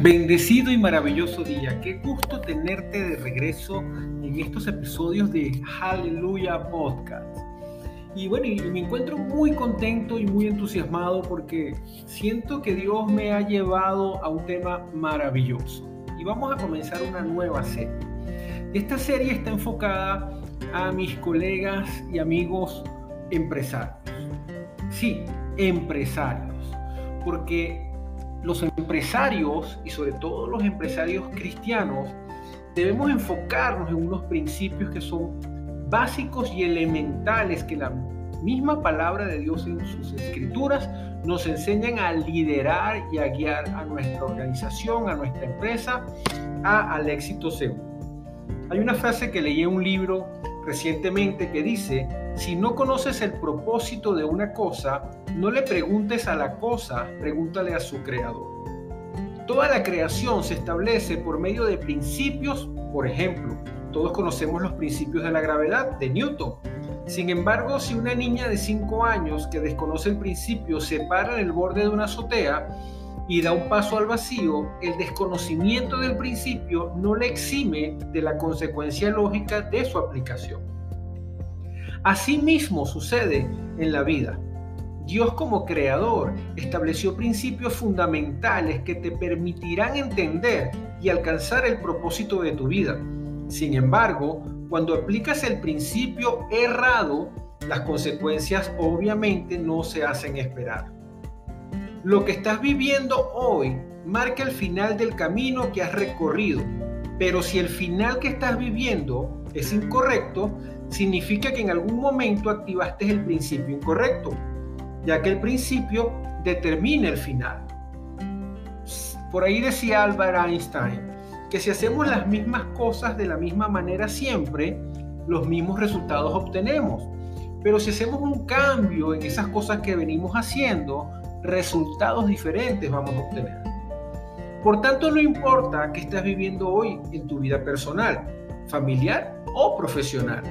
Bendecido y maravilloso día. Qué gusto tenerte de regreso en estos episodios de Hallelujah Podcast. Y bueno, me encuentro muy contento y muy entusiasmado porque siento que Dios me ha llevado a un tema maravilloso. Y vamos a comenzar una nueva serie. Esta serie está enfocada a mis colegas y amigos empresarios. Sí, empresarios. Porque los empresarios y sobre todo los empresarios cristianos debemos enfocarnos en unos principios que son básicos y elementales que la misma palabra de Dios en sus escrituras nos enseñan a liderar y a guiar a nuestra organización, a nuestra empresa, a, al éxito seguro. Hay una frase que leí en un libro recientemente que dice, si no conoces el propósito de una cosa, no le preguntes a la cosa, pregúntale a su creador. Toda la creación se establece por medio de principios, por ejemplo, todos conocemos los principios de la gravedad de Newton. Sin embargo, si una niña de 5 años que desconoce el principio se para en el borde de una azotea, y da un paso al vacío, el desconocimiento del principio no le exime de la consecuencia lógica de su aplicación. Asimismo sucede en la vida. Dios como creador estableció principios fundamentales que te permitirán entender y alcanzar el propósito de tu vida. Sin embargo, cuando aplicas el principio errado, las consecuencias obviamente no se hacen esperar. Lo que estás viviendo hoy marca el final del camino que has recorrido, pero si el final que estás viviendo es incorrecto, significa que en algún momento activaste el principio incorrecto, ya que el principio determina el final. Por ahí decía Albert Einstein que si hacemos las mismas cosas de la misma manera siempre, los mismos resultados obtenemos. Pero si hacemos un cambio en esas cosas que venimos haciendo, resultados diferentes vamos a obtener. Por tanto, no importa qué estás viviendo hoy en tu vida personal, familiar o profesional.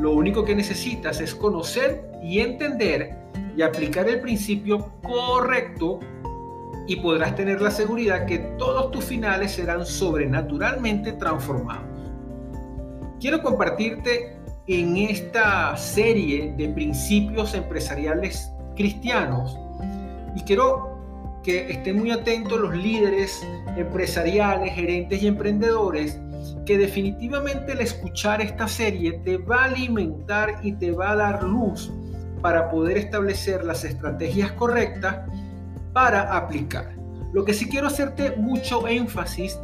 Lo único que necesitas es conocer y entender y aplicar el principio correcto y podrás tener la seguridad que todos tus finales serán sobrenaturalmente transformados. Quiero compartirte en esta serie de principios empresariales cristianos y quiero que estén muy atentos los líderes empresariales, gerentes y emprendedores, que definitivamente el escuchar esta serie te va a alimentar y te va a dar luz para poder establecer las estrategias correctas para aplicar. Lo que sí quiero hacerte mucho énfasis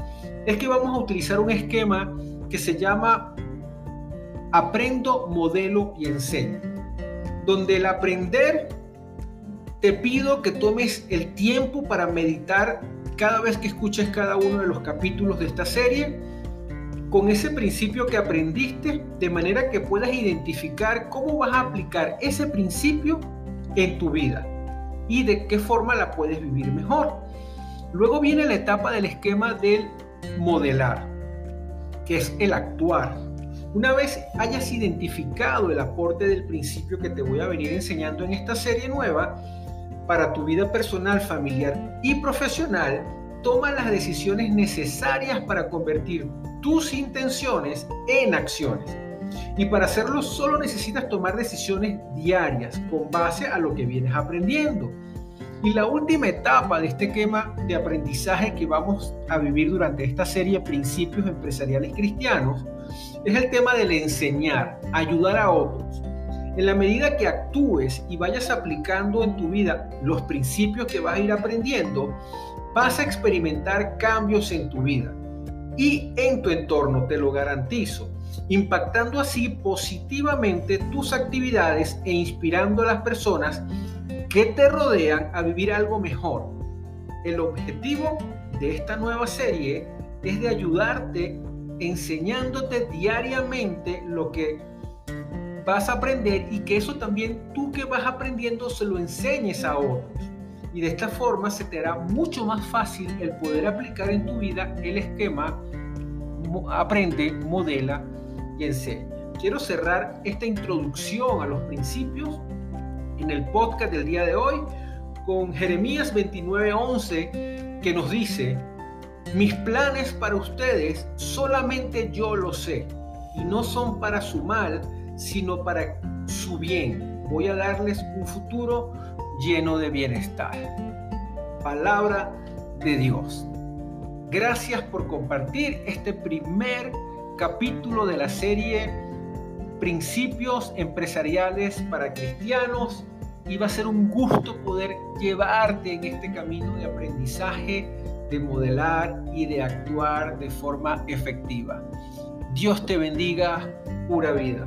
es que vamos a utilizar un esquema que se llama aprendo, modelo y enseño, donde el aprender te pido que tomes el tiempo para meditar cada vez que escuches cada uno de los capítulos de esta serie con ese principio que aprendiste de manera que puedas identificar cómo vas a aplicar ese principio en tu vida y de qué forma la puedes vivir mejor. Luego viene la etapa del esquema del modelar, que es el actuar. Una vez hayas identificado el aporte del principio que te voy a venir enseñando en esta serie nueva, para tu vida personal, familiar y profesional, toma las decisiones necesarias para convertir tus intenciones en acciones. Y para hacerlo solo necesitas tomar decisiones diarias con base a lo que vienes aprendiendo. Y la última etapa de este esquema de aprendizaje que vamos a vivir durante esta serie Principios Empresariales Cristianos es el tema del enseñar, ayudar a otros. En la medida que actúes y vayas aplicando en tu vida los principios que vas a ir aprendiendo, vas a experimentar cambios en tu vida y en tu entorno, te lo garantizo. impactando así positivamente tus actividades e inspirando a las personas que te rodean a vivir algo mejor. El objetivo de esta nueva serie es de ayudarte enseñándote diariamente lo que vas a aprender y que eso también tú que vas aprendiendo se lo enseñes a otros. Y de esta forma se te hará mucho más fácil el poder aplicar en tu vida el esquema aprende, modela y enseña. Quiero cerrar esta introducción a los principios en el podcast del día de hoy con Jeremías 29:11 que nos dice, mis planes para ustedes solamente yo lo sé y no son para su mal, sino para su bien. Voy a darles un futuro lleno de bienestar. Palabra de Dios. Gracias por compartir este primer capítulo de la serie Principios empresariales para cristianos y va a ser un gusto poder llevarte en este camino de aprendizaje, de modelar y de actuar de forma efectiva. Dios te bendiga, pura vida.